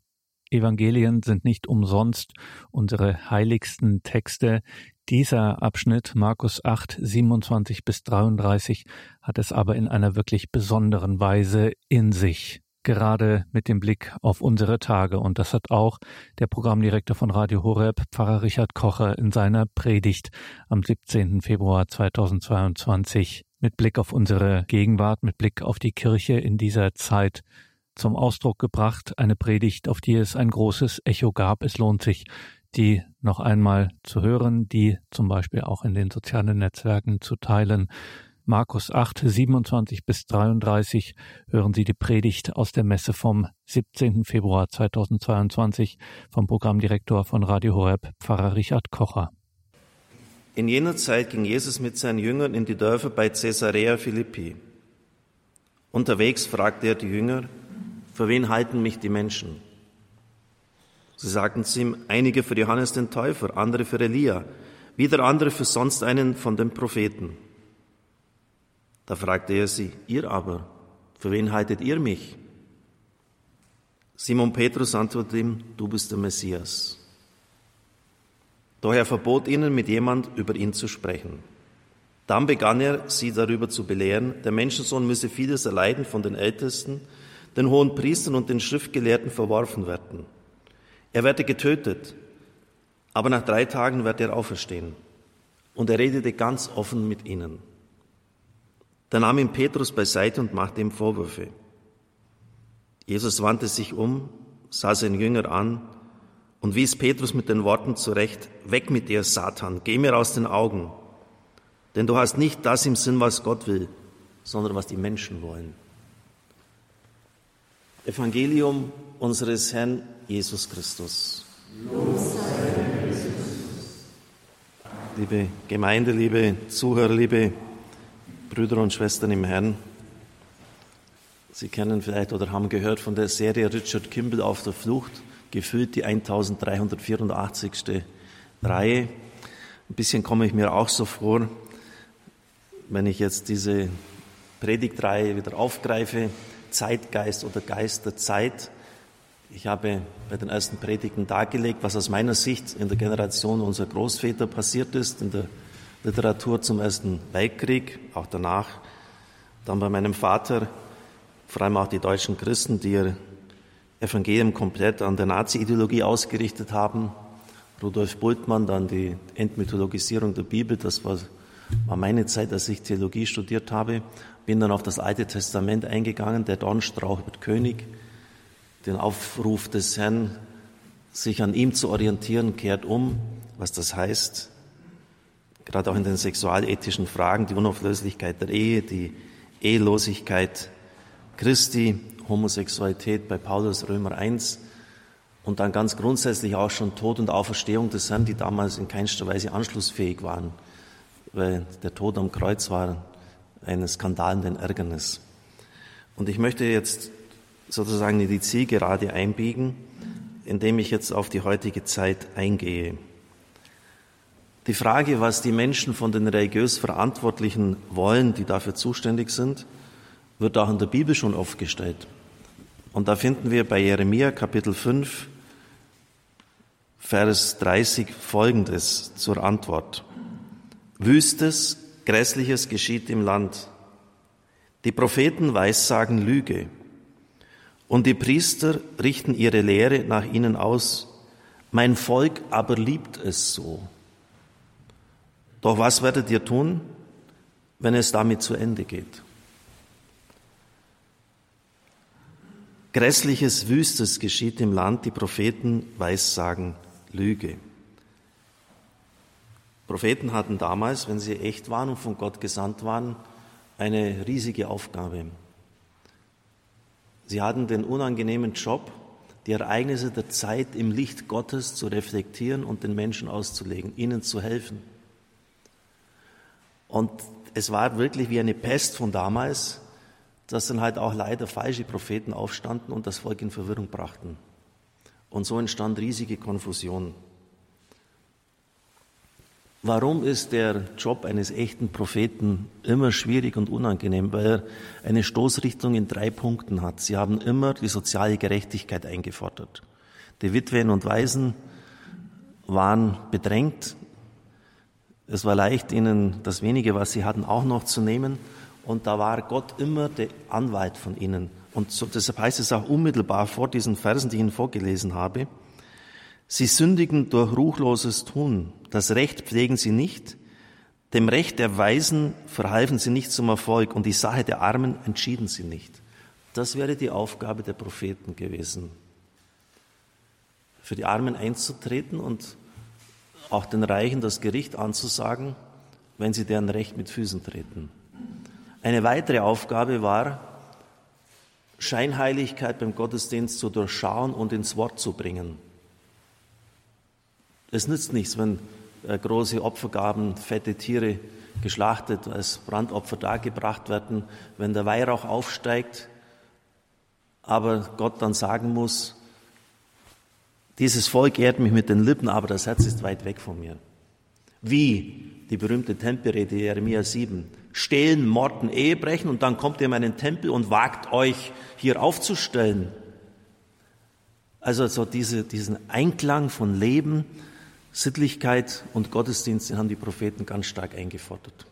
Speaker 1: Evangelien sind nicht umsonst unsere heiligsten Texte. Dieser Abschnitt, Markus 8, 27 bis 33, hat es aber in einer wirklich besonderen Weise in sich gerade mit dem Blick auf unsere Tage. Und das hat auch der Programmdirektor von Radio Horeb, Pfarrer Richard Kocher, in seiner Predigt am 17. Februar 2022 mit Blick auf unsere Gegenwart, mit Blick auf die Kirche in dieser Zeit zum Ausdruck gebracht. Eine Predigt, auf die es ein großes Echo gab. Es lohnt sich, die noch einmal zu hören, die zum Beispiel auch in den sozialen Netzwerken zu teilen. Markus 8, 27 bis 33 hören Sie die Predigt aus der Messe vom 17. Februar 2022 vom Programmdirektor von Radio Horeb, Pfarrer Richard Kocher.
Speaker 3: In jener Zeit ging Jesus mit seinen Jüngern in die Dörfer bei Caesarea Philippi. Unterwegs fragte er die Jünger, für wen halten mich die Menschen? Sie sagten zu ihm, einige für Johannes den Täufer, andere für Elia, wieder andere für sonst einen von den Propheten. Da fragte er sie, ihr aber, für wen haltet ihr mich? Simon Petrus antwortete ihm, du bist der Messias. Doch er verbot ihnen, mit jemand über ihn zu sprechen. Dann begann er, sie darüber zu belehren, der Menschensohn müsse vieles erleiden von den Ältesten, den hohen Priestern und den Schriftgelehrten verworfen werden. Er werde getötet, aber nach drei Tagen wird er auferstehen. Und er redete ganz offen mit ihnen. Da nahm ihn Petrus beiseite und machte ihm Vorwürfe. Jesus wandte sich um, sah seinen Jünger an und wies Petrus mit den Worten zurecht, weg mit dir, Satan, geh mir aus den Augen, denn du hast nicht das im Sinn, was Gott will, sondern was die Menschen wollen. Evangelium unseres Herrn Jesus Christus. Liebe Gemeinde, liebe Zuhörer, liebe Brüder und Schwestern im Herrn. Sie kennen vielleicht oder haben gehört von der Serie Richard Kimball auf der Flucht, gefüllt die 1384. Reihe. Ein bisschen komme ich mir auch so vor, wenn ich jetzt diese Predigtreihe wieder aufgreife, Zeitgeist oder Geist der Zeit. Ich habe bei den ersten Predigten dargelegt, was aus meiner Sicht in der Generation unserer Großväter passiert ist, in der Literatur zum Ersten Weltkrieg, auch danach. Dann bei meinem Vater, vor allem auch die deutschen Christen, die ihr Evangelium komplett an der Nazi-Ideologie ausgerichtet haben. Rudolf Bultmann, dann die Entmythologisierung der Bibel, das war, war meine Zeit, als ich Theologie studiert habe. Bin dann auf das Alte Testament eingegangen, der Dornstrauch wird König, den Aufruf des Herrn, sich an ihm zu orientieren, kehrt um, was das heißt gerade auch in den sexualethischen Fragen, die Unauflöslichkeit der Ehe, die Ehelosigkeit Christi, Homosexualität bei Paulus Römer 1 und dann ganz grundsätzlich auch schon Tod und Auferstehung des Herrn, die damals in keinster Weise anschlussfähig waren, weil der Tod am Kreuz war ein Skandal und ein Ärgernis. Und ich möchte jetzt sozusagen in die Zielgerade einbiegen, indem ich jetzt auf die heutige Zeit eingehe. Die Frage, was die Menschen von den religiös Verantwortlichen wollen, die dafür zuständig sind, wird auch in der Bibel schon oft gestellt. Und da finden wir bei Jeremia Kapitel 5, Vers 30 folgendes zur Antwort. Wüstes, Grässliches geschieht im Land. Die Propheten weissagen Lüge. Und die Priester richten ihre Lehre nach ihnen aus. Mein Volk aber liebt es so. Doch was werdet ihr tun, wenn es damit zu Ende geht? Grässliches, Wüstes geschieht im Land, die Propheten weissagen Lüge. Propheten hatten damals, wenn sie echt waren und von Gott gesandt waren, eine riesige Aufgabe. Sie hatten den unangenehmen Job, die Ereignisse der Zeit im Licht Gottes zu reflektieren und den Menschen auszulegen, ihnen zu helfen. Und es war wirklich wie eine Pest von damals, dass dann halt auch leider falsche Propheten aufstanden und das Volk in Verwirrung brachten. Und so entstand riesige Konfusion. Warum ist der Job eines echten Propheten immer schwierig und unangenehm? Weil er eine Stoßrichtung in drei Punkten hat. Sie haben immer die soziale Gerechtigkeit eingefordert. Die Witwen und Waisen waren bedrängt, es war leicht, ihnen das wenige, was sie hatten, auch noch zu nehmen. Und da war Gott immer der Anwalt von ihnen. Und so, deshalb heißt es auch unmittelbar vor diesen Versen, die ich Ihnen vorgelesen habe, Sie sündigen durch ruchloses Tun. Das Recht pflegen sie nicht. Dem Recht der Weisen verhalfen sie nicht zum Erfolg und die Sache der Armen entschieden sie nicht. Das wäre die Aufgabe der Propheten gewesen. für die Armen einzutreten und auch den Reichen das Gericht anzusagen, wenn sie deren Recht mit Füßen treten. Eine weitere Aufgabe war, Scheinheiligkeit beim Gottesdienst zu durchschauen und ins Wort zu bringen. Es nützt nichts, wenn äh, große Opfergaben, fette Tiere geschlachtet als Brandopfer dargebracht werden, wenn der Weihrauch aufsteigt, aber Gott dann sagen muss, dieses Volk ehrt mich mit den Lippen, aber das Herz ist weit weg von mir. Wie die berühmte Tempelrede Jeremia 7. Stehlen, morden, Ehebrechen und dann kommt ihr in meinen Tempel und wagt euch hier aufzustellen. Also so diese, diesen Einklang von Leben, Sittlichkeit und Gottesdienst den haben die Propheten ganz stark eingefordert.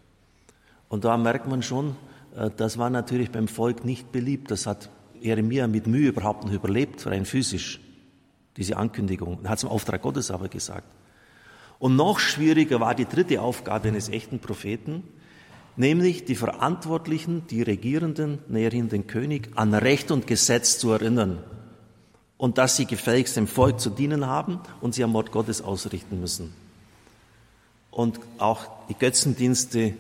Speaker 3: Und da merkt man schon, äh, das war natürlich beim Volk nicht beliebt. Das hat Jeremia mit Mühe überhaupt noch überlebt, rein physisch, diese Ankündigung. Er hat es im Auftrag Gottes aber gesagt. Und noch schwieriger war die dritte Aufgabe eines echten Propheten, nämlich die Verantwortlichen, die Regierenden, näherhin den König, an Recht und Gesetz zu erinnern und dass sie gefälligst dem Volk zu dienen haben und sie am Wort Gottes ausrichten müssen. Und auch die Götzendienste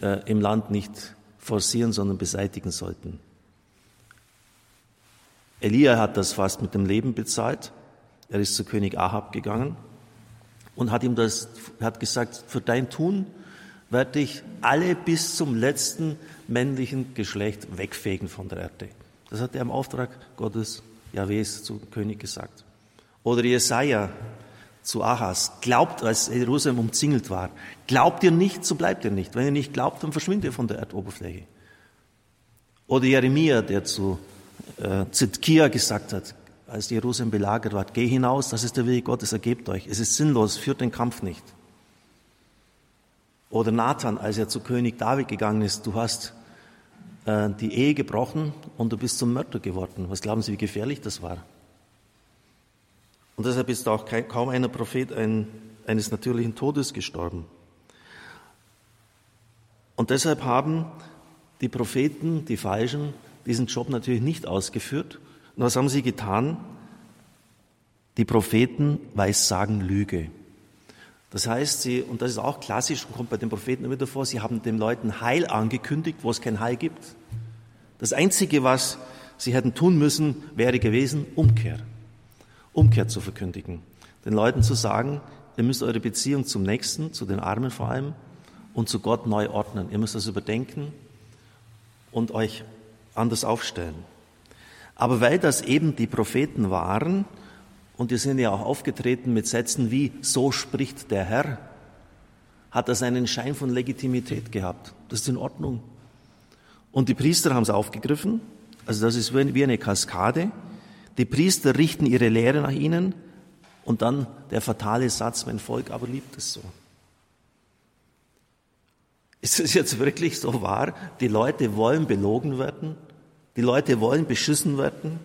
Speaker 3: äh, im Land nicht forcieren, sondern beseitigen sollten. Elia hat das fast mit dem Leben bezahlt. Er ist zu König Ahab gegangen und hat ihm das, hat gesagt, für dein Tun werde ich alle bis zum letzten männlichen Geschlecht wegfegen von der Erde. Das hat er im Auftrag Gottes Jahwes zu König gesagt. Oder Jesaja zu Ahas, glaubt, als Jerusalem umzingelt war, glaubt ihr nicht, so bleibt ihr nicht. Wenn ihr nicht glaubt, dann verschwindet ihr von der Erdoberfläche. Oder Jeremia, der zu äh, Zitkia gesagt hat, als Jerusalem belagert war, geh hinaus, das ist der Weg Gottes, ergebt euch. Es ist sinnlos, führt den Kampf nicht. Oder Nathan, als er zu König David gegangen ist, du hast äh, die Ehe gebrochen und du bist zum Mörder geworden. Was glauben Sie, wie gefährlich das war? Und deshalb ist auch kein, kaum einer Prophet ein, eines natürlichen Todes gestorben. Und deshalb haben die Propheten, die Falschen, diesen Job natürlich nicht ausgeführt. Und was haben sie getan? Die Propheten weissagen Lüge. Das heißt, sie, und das ist auch klassisch kommt bei den Propheten immer wieder vor, sie haben den Leuten Heil angekündigt, wo es kein Heil gibt. Das Einzige, was sie hätten tun müssen, wäre gewesen, Umkehr. Umkehr zu verkündigen. Den Leuten zu sagen, ihr müsst eure Beziehung zum Nächsten, zu den Armen vor allem, und zu Gott neu ordnen. Ihr müsst das überdenken und euch anders aufstellen. Aber weil das eben die Propheten waren, und die sind ja auch aufgetreten mit Sätzen wie, so spricht der Herr, hat das einen Schein von Legitimität gehabt. Das ist in Ordnung. Und die Priester haben es aufgegriffen, also das ist wie eine Kaskade. Die Priester richten ihre Lehre nach ihnen und dann der fatale Satz, mein Volk aber liebt es so. Ist es jetzt wirklich so wahr? Die Leute wollen belogen werden? Die Leute wollen beschissen werden?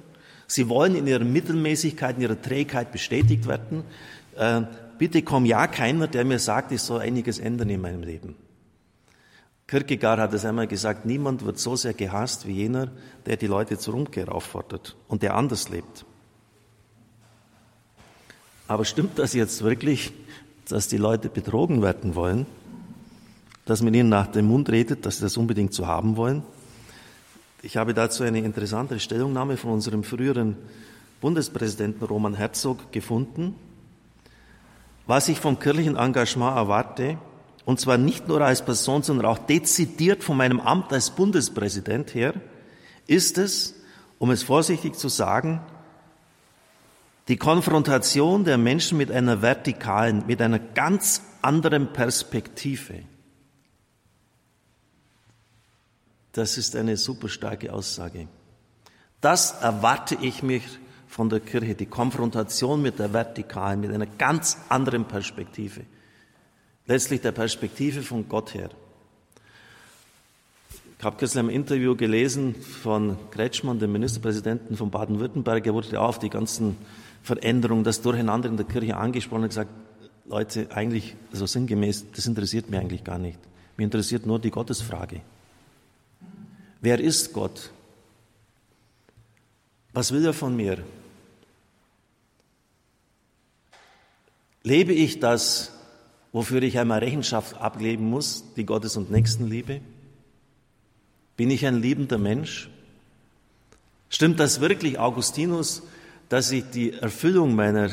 Speaker 3: Sie wollen in ihrer Mittelmäßigkeit, in ihrer Trägheit bestätigt werden. Äh, bitte komm ja keiner, der mir sagt, ich soll einiges ändern in meinem Leben. Kierkegaard hat es einmal gesagt, niemand wird so sehr gehasst wie jener, der die Leute zur Umkehr auffordert und der anders lebt. Aber stimmt das jetzt wirklich, dass die Leute betrogen werden wollen? Dass man ihnen nach dem Mund redet, dass sie das unbedingt so haben wollen? Ich habe dazu eine interessante Stellungnahme von unserem früheren Bundespräsidenten Roman Herzog gefunden. Was ich vom kirchlichen Engagement erwarte, und zwar nicht nur als Person, sondern auch dezidiert von meinem Amt als Bundespräsident her, ist es, um es vorsichtig zu sagen, die Konfrontation der Menschen mit einer vertikalen, mit einer ganz anderen Perspektive. Das ist eine super starke Aussage. Das erwarte ich mich von der Kirche, die Konfrontation mit der Vertikalen, mit einer ganz anderen Perspektive. Letztlich der Perspektive von Gott her. Ich habe kürzlich ein Interview gelesen von Kretschmann, dem Ministerpräsidenten von Baden-Württemberg. Er wurde auf die ganzen Veränderungen, das Durcheinander in der Kirche angesprochen und gesagt, Leute, eigentlich, so also sinngemäß, das interessiert mich eigentlich gar nicht. Mir interessiert nur die Gottesfrage. Wer ist Gott? Was will er von mir? Lebe ich das, wofür ich einmal Rechenschaft ablegen muss, die Gottes- und Nächstenliebe? Bin ich ein liebender Mensch? Stimmt das wirklich, Augustinus, dass ich die Erfüllung meiner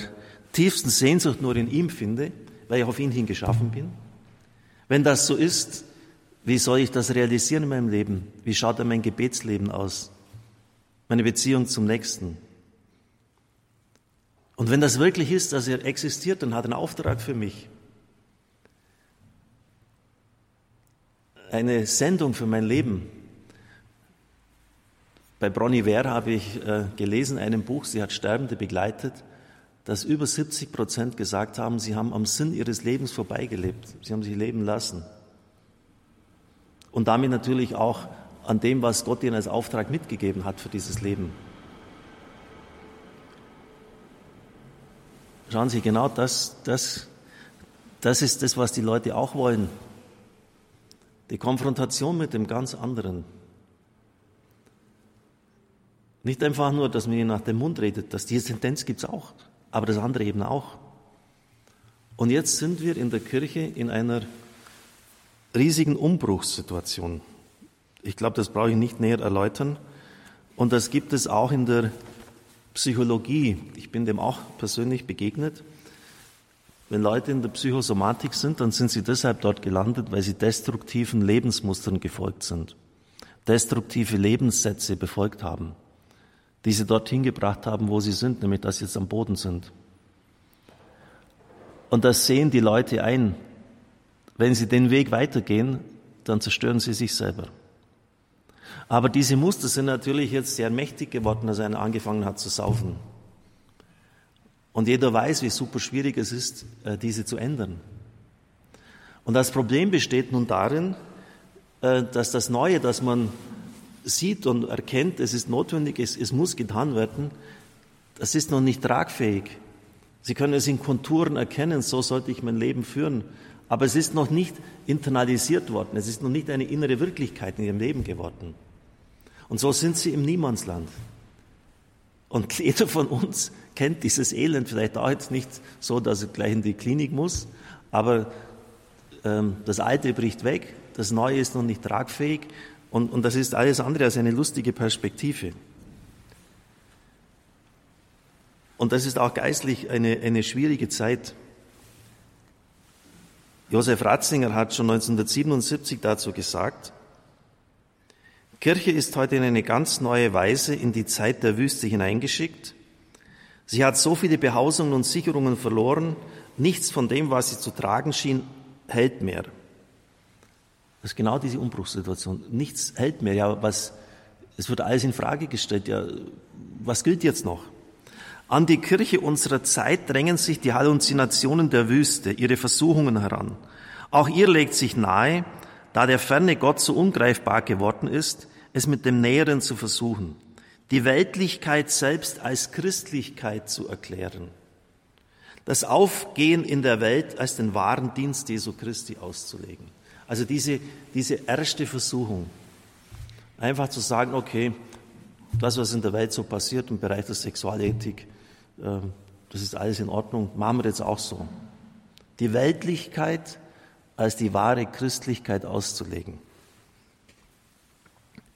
Speaker 3: tiefsten Sehnsucht nur in ihm finde, weil ich auf ihn hin geschaffen bin? Wenn das so ist, wie soll ich das realisieren in meinem Leben? Wie schaut dann mein Gebetsleben aus? Meine Beziehung zum Nächsten? Und wenn das wirklich ist, dass er existiert und hat einen Auftrag für mich, eine Sendung für mein Leben. Bei Bronnie Ware habe ich äh, gelesen, in einem Buch, sie hat Sterbende begleitet, dass über 70 Prozent gesagt haben, sie haben am Sinn ihres Lebens vorbeigelebt. Sie haben sich leben lassen. Und damit natürlich auch an dem, was Gott ihnen als Auftrag mitgegeben hat für dieses Leben. Schauen Sie, genau das, das, das ist das, was die Leute auch wollen. Die Konfrontation mit dem ganz anderen. Nicht einfach nur, dass man ihnen nach dem Mund redet, dass diese Tendenz gibt es auch, aber das andere eben auch. Und jetzt sind wir in der Kirche in einer riesigen Umbruchssituation. Ich glaube, das brauche ich nicht näher erläutern. Und das gibt es auch in der Psychologie. Ich bin dem auch persönlich begegnet. Wenn Leute in der Psychosomatik sind, dann sind sie deshalb dort gelandet, weil sie destruktiven Lebensmustern gefolgt sind, destruktive Lebenssätze befolgt haben, die sie dorthin gebracht haben, wo sie sind, nämlich dass sie jetzt am Boden sind. Und das sehen die Leute ein. Wenn sie den Weg weitergehen, dann zerstören sie sich selber. Aber diese Muster sind natürlich jetzt sehr mächtig geworden, als einer angefangen hat zu saufen. Und jeder weiß, wie super schwierig es ist, äh, diese zu ändern. Und das Problem besteht nun darin, äh, dass das Neue, das man sieht und erkennt, es ist notwendig, es, es muss getan werden, das ist noch nicht tragfähig. Sie können es in Konturen erkennen, so sollte ich mein Leben führen. Aber es ist noch nicht internalisiert worden, es ist noch nicht eine innere Wirklichkeit in ihrem Leben geworden. Und so sind sie im Niemandsland. Und [laughs] jeder von uns kennt dieses Elend, vielleicht auch jetzt nicht so, dass er gleich in die Klinik muss, aber ähm, das Alte bricht weg, das Neue ist noch nicht tragfähig und, und das ist alles andere als eine lustige Perspektive. Und das ist auch geistlich eine, eine schwierige Zeit. Josef Ratzinger hat schon 1977 dazu gesagt, Kirche ist heute in eine ganz neue Weise in die Zeit der Wüste hineingeschickt. Sie hat so viele Behausungen und Sicherungen verloren, nichts von dem, was sie zu tragen schien, hält mehr. Das ist genau diese Umbruchssituation. Nichts hält mehr. Ja, was, es wird alles in Frage gestellt. Ja, was gilt jetzt noch? An die Kirche unserer Zeit drängen sich die Halluzinationen der Wüste, ihre Versuchungen heran. Auch ihr legt sich nahe, da der ferne Gott so ungreifbar geworden ist, es mit dem Näheren zu versuchen, die Weltlichkeit selbst als Christlichkeit zu erklären, das Aufgehen in der Welt als den wahren Dienst Jesu Christi auszulegen. Also diese, diese erste Versuchung, einfach zu sagen, okay, das, was in der Welt so passiert im Bereich der Sexualethik, ähm, das ist alles in Ordnung, machen wir jetzt auch so. Die Weltlichkeit als die wahre Christlichkeit auszulegen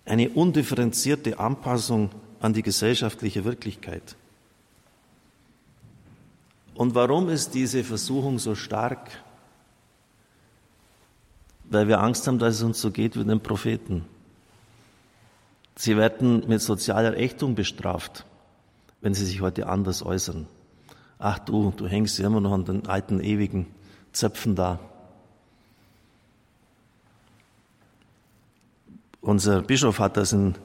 Speaker 3: eine undifferenzierte Anpassung an die gesellschaftliche Wirklichkeit. Und warum ist diese Versuchung so stark? Weil wir Angst haben, dass es uns so geht wie den Propheten. Sie werden mit sozialer Ächtung bestraft, wenn sie sich heute anders äußern. Ach du, du hängst ja immer noch an den alten ewigen Zöpfen da. Unser Bischof hat das in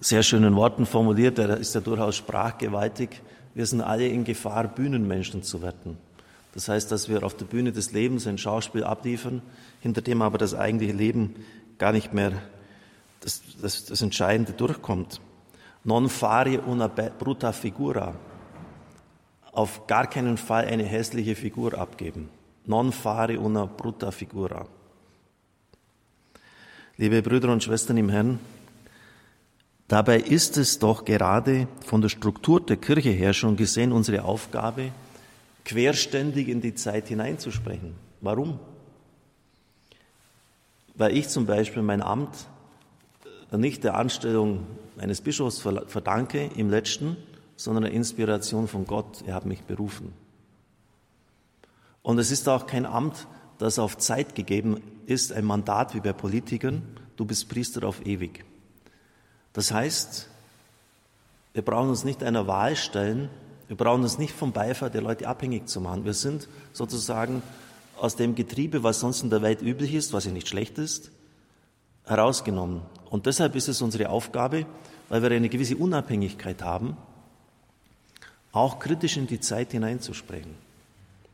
Speaker 3: sehr schönen Worten formuliert, er ist ja durchaus sprachgewaltig. Wir sind alle in Gefahr, Bühnenmenschen zu werden. Das heißt, dass wir auf der Bühne des Lebens ein Schauspiel abliefern, hinter dem aber das eigentliche Leben gar nicht mehr das, das, das Entscheidende durchkommt. Non fare una brutta figura. Auf gar keinen Fall eine hässliche Figur abgeben. Non fare una brutta figura. Liebe Brüder und Schwestern im Herrn, dabei ist es doch gerade von der Struktur der Kirche her schon gesehen unsere Aufgabe, querständig in die Zeit hineinzusprechen. Warum? Weil ich zum Beispiel mein Amt nicht der Anstellung eines Bischofs verdanke im letzten, sondern der Inspiration von Gott. Er hat mich berufen. Und es ist auch kein Amt, das auf Zeit gegeben ist, ein Mandat wie bei Politikern. Du bist Priester auf ewig. Das heißt, wir brauchen uns nicht einer Wahl stellen, wir brauchen uns nicht vom Beifall der Leute abhängig zu machen. Wir sind sozusagen aus dem Getriebe, was sonst in der Welt üblich ist, was ja nicht schlecht ist, herausgenommen. Und deshalb ist es unsere Aufgabe, weil wir eine gewisse Unabhängigkeit haben, auch kritisch in die Zeit hineinzusprechen,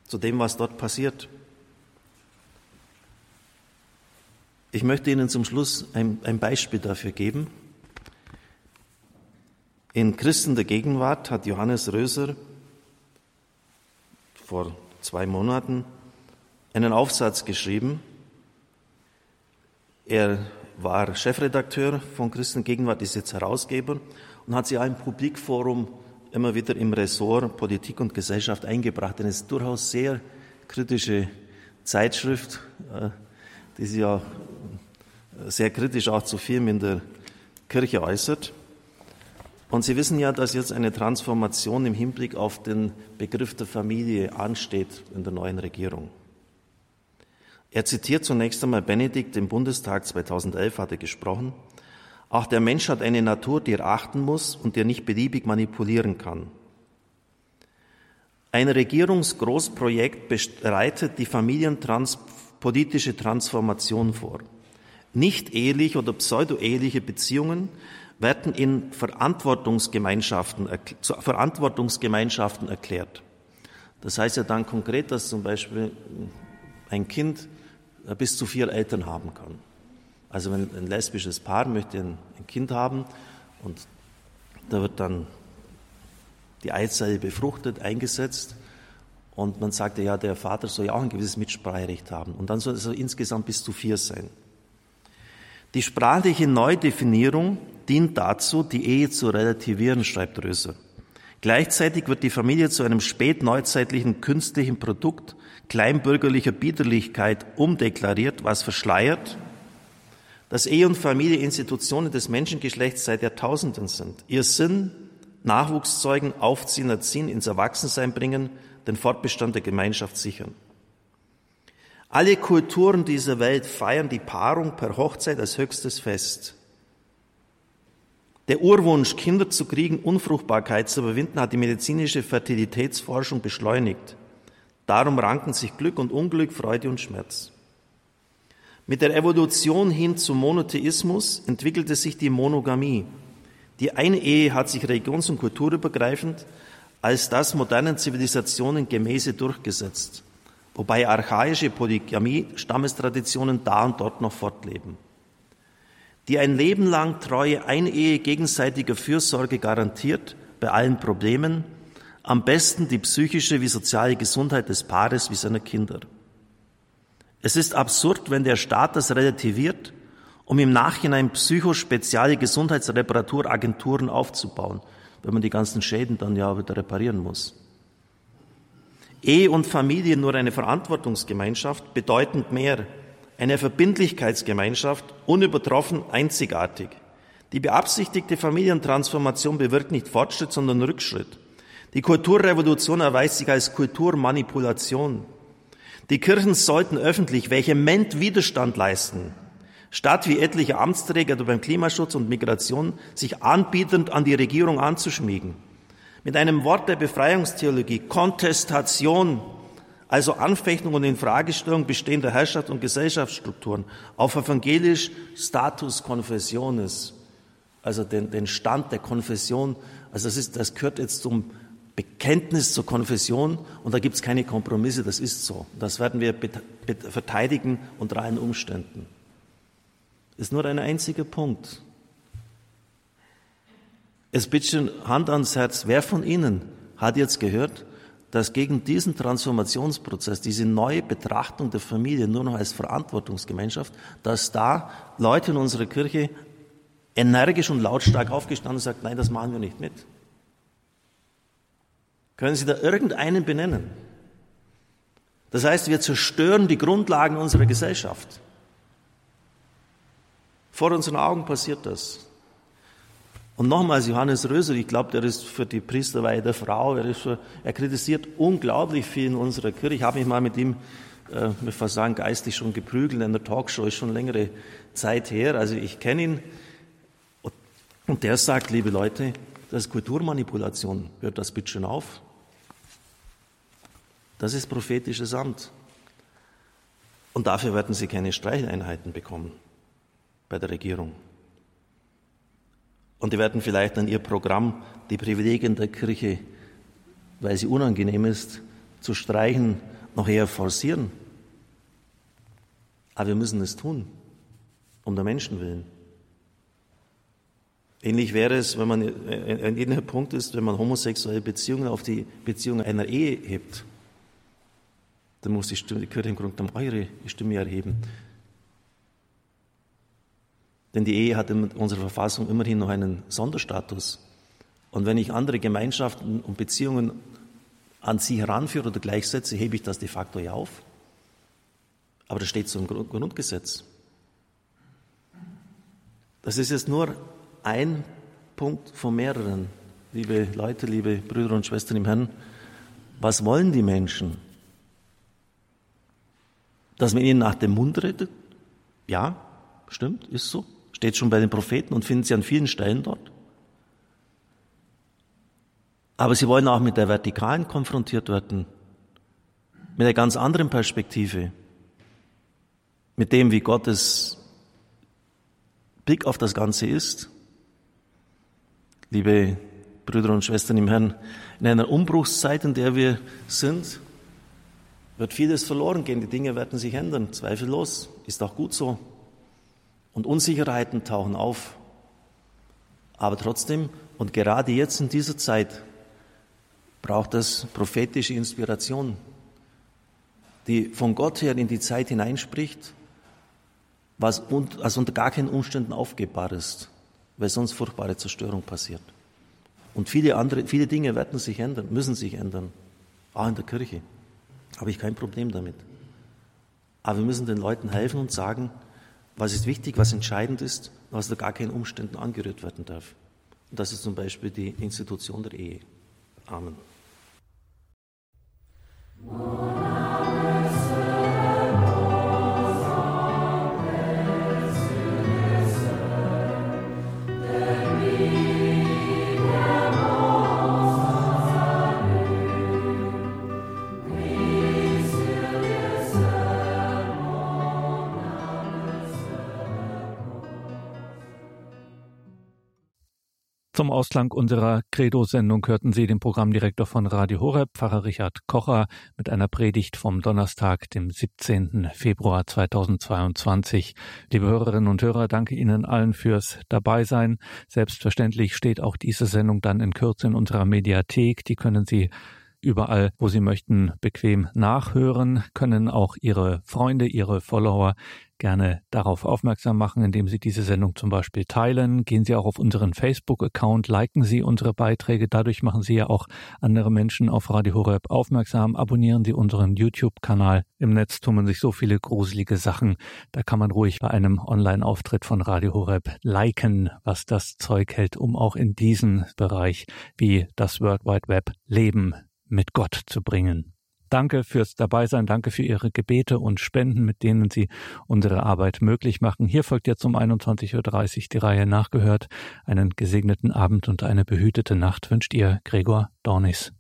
Speaker 3: zu dem, was dort passiert. Ich möchte Ihnen zum Schluss ein, ein Beispiel dafür geben. In Christen der Gegenwart hat Johannes Röser vor zwei Monaten einen Aufsatz geschrieben. Er war Chefredakteur von Christen Gegenwart, ist jetzt Herausgeber und hat sich auch im Publikforum immer wieder im Ressort Politik und Gesellschaft eingebracht. Denn es ist durchaus sehr kritische Zeitschrift, äh, die sich ja sehr kritisch auch zu vielem in der Kirche äußert. Und Sie wissen ja, dass jetzt eine Transformation im Hinblick auf den Begriff der Familie ansteht in der neuen Regierung. Er zitiert zunächst einmal Benedikt im Bundestag 2011 hat er gesprochen. Auch der Mensch hat eine Natur, die er achten muss und die er nicht beliebig manipulieren kann. Ein Regierungsgroßprojekt bereitet die familienpolitische Transformation vor. Nicht eheliche oder pseudo-eheliche Beziehungen werden in Verantwortungsgemeinschaften, zu Verantwortungsgemeinschaften erklärt. Das heißt ja dann konkret, dass zum Beispiel ein Kind bis zu vier Eltern haben kann. Also wenn ein lesbisches Paar möchte ein, Kind haben und da wird dann die Eizelle befruchtet, eingesetzt und man sagt ja, der Vater soll ja auch ein gewisses Mitspracherecht haben und dann soll es insgesamt bis zu vier sein. Die sprachliche Neudefinierung dient dazu, die Ehe zu relativieren, schreibt Röser. Gleichzeitig wird die Familie zu einem spätneuzeitlichen künstlichen Produkt kleinbürgerlicher Biederlichkeit umdeklariert, was verschleiert, dass Ehe und Familie Institutionen des Menschengeschlechts seit Jahrtausenden sind. Ihr Sinn, Nachwuchs zeugen, aufziehen, erziehen, ins Erwachsensein bringen, den Fortbestand der Gemeinschaft sichern. Alle Kulturen dieser Welt feiern die Paarung per Hochzeit als höchstes Fest. Der Urwunsch, Kinder zu kriegen, Unfruchtbarkeit zu überwinden, hat die medizinische Fertilitätsforschung beschleunigt. Darum ranken sich Glück und Unglück, Freude und Schmerz. Mit der Evolution hin zum Monotheismus entwickelte sich die Monogamie. Die eine Ehe hat sich religions- und kulturübergreifend als das modernen Zivilisationen gemäße durchgesetzt, wobei archaische Polygamie-Stammestraditionen da und dort noch fortleben die ein Leben lang treue Einehe gegenseitiger Fürsorge garantiert bei allen Problemen, am besten die psychische wie soziale Gesundheit des Paares wie seiner Kinder. Es ist absurd, wenn der Staat das relativiert, um im Nachhinein psychospeziale Gesundheitsreparaturagenturen aufzubauen, wenn man die ganzen Schäden dann ja wieder reparieren muss. Ehe und Familie nur eine Verantwortungsgemeinschaft, bedeutend mehr eine Verbindlichkeitsgemeinschaft, unübertroffen, einzigartig. Die beabsichtigte Familientransformation bewirkt nicht Fortschritt, sondern Rückschritt. Die Kulturrevolution erweist sich als Kulturmanipulation. Die Kirchen sollten öffentlich vehement Widerstand leisten, statt wie etliche Amtsträger beim Klimaschutz und Migration sich anbietend an die Regierung anzuschmiegen. Mit einem Wort der Befreiungstheologie, Kontestation, also Anfechtung und Infragestellung bestehender Herrschaft und Gesellschaftsstrukturen auf evangelisch Status Confessiones, also den, den Stand der Konfession, also das, ist, das gehört jetzt zum Bekenntnis zur Konfession und da gibt es keine Kompromisse, das ist so. Das werden wir verteidigen unter allen Umständen. Ist nur ein einziger Punkt. Es bitte Hand ans Herz, wer von Ihnen hat jetzt gehört, dass gegen diesen Transformationsprozess, diese neue Betrachtung der Familie nur noch als Verantwortungsgemeinschaft, dass da Leute in unserer Kirche energisch und lautstark aufgestanden und sagt, nein, das machen wir nicht mit. Können Sie da irgendeinen benennen? Das heißt, wir zerstören die Grundlagen unserer Gesellschaft. Vor unseren Augen passiert das. Und nochmals, Johannes Röser, ich glaube, der ist für die Priesterweihe der Frau, er, für, er kritisiert unglaublich viel in unserer Kirche. Ich habe mich mal mit ihm, äh, wir fast sagen, geistig schon geprügelt in der Talkshow, ist schon längere Zeit her. Also ich kenne ihn. Und der sagt, liebe Leute, das ist Kulturmanipulation. Hört das bitte schon auf? Das ist prophetisches Amt. Und dafür werden Sie keine Streicheleinheiten bekommen bei der Regierung. Und die werden vielleicht an ihr Programm die Privilegien der Kirche, weil sie unangenehm ist, zu streichen, noch eher forcieren. Aber wir müssen es tun, um der Menschen willen. Ähnlich wäre es, wenn man ein ähnlicher Punkt ist, wenn man homosexuelle Beziehungen auf die Beziehung einer Ehe hebt. Dann muss die, Stimme, die Kirche im Grunde genommen eure Stimme erheben. Denn die Ehe hat in unserer Verfassung immerhin noch einen Sonderstatus. Und wenn ich andere Gemeinschaften und Beziehungen an sie heranführe oder gleichsetze, hebe ich das de facto ja auf. Aber das steht so im Grundgesetz. Das ist jetzt nur ein Punkt von mehreren. Liebe Leute, liebe Brüder und Schwestern im Herrn, was wollen die Menschen? Dass man ihnen nach dem Mund redet? Ja, stimmt, ist so. Steht schon bei den Propheten und finden Sie an vielen Stellen dort. Aber sie wollen auch mit der Vertikalen konfrontiert werden, mit einer ganz anderen Perspektive, mit dem, wie Gottes Blick auf das Ganze ist. Liebe Brüder und Schwestern im Herrn, in einer Umbruchszeit, in der wir sind, wird vieles verloren gehen. Die Dinge werden sich ändern, zweifellos. Ist auch gut so und Unsicherheiten tauchen auf. Aber trotzdem und gerade jetzt in dieser Zeit braucht es prophetische Inspiration, die von Gott her in die Zeit hineinspricht, was also unter gar keinen Umständen aufgebbar ist, weil sonst furchtbare Zerstörung passiert. Und viele andere, viele Dinge werden sich ändern, müssen sich ändern, auch in der Kirche. Habe ich kein Problem damit. Aber wir müssen den Leuten helfen und sagen, was ist wichtig, was entscheidend ist, was unter gar keinen Umständen angerührt werden darf. Und das ist zum Beispiel die Institution der Ehe. Amen.
Speaker 1: Zum Ausklang unserer Credo-Sendung hörten Sie den Programmdirektor von Radio Horeb, Pfarrer Richard Kocher, mit einer Predigt vom Donnerstag, dem 17. Februar 2022. Liebe Hörerinnen und Hörer, danke Ihnen allen fürs Dabeisein. Selbstverständlich steht auch diese Sendung dann in Kürze in unserer Mediathek. Die können Sie überall, wo Sie möchten, bequem nachhören, können auch Ihre Freunde, Ihre Follower gerne darauf aufmerksam machen, indem Sie diese Sendung zum Beispiel teilen. Gehen Sie auch auf unseren Facebook-Account, liken Sie unsere Beiträge. Dadurch machen Sie ja auch andere Menschen auf Radio Horeb aufmerksam. Abonnieren Sie unseren YouTube-Kanal. Im Netz tummeln sich so viele gruselige Sachen. Da kann man ruhig bei einem Online-Auftritt von Radio Horeb liken, was das Zeug hält, um auch in diesen Bereich wie das World Wide Web Leben mit Gott zu bringen. Danke fürs Dabeisein, danke für Ihre Gebete und Spenden, mit denen Sie unsere Arbeit möglich machen. Hier folgt jetzt um 21.30 Uhr die Reihe nachgehört. Einen gesegneten Abend und eine behütete Nacht wünscht Ihr Gregor Dornis.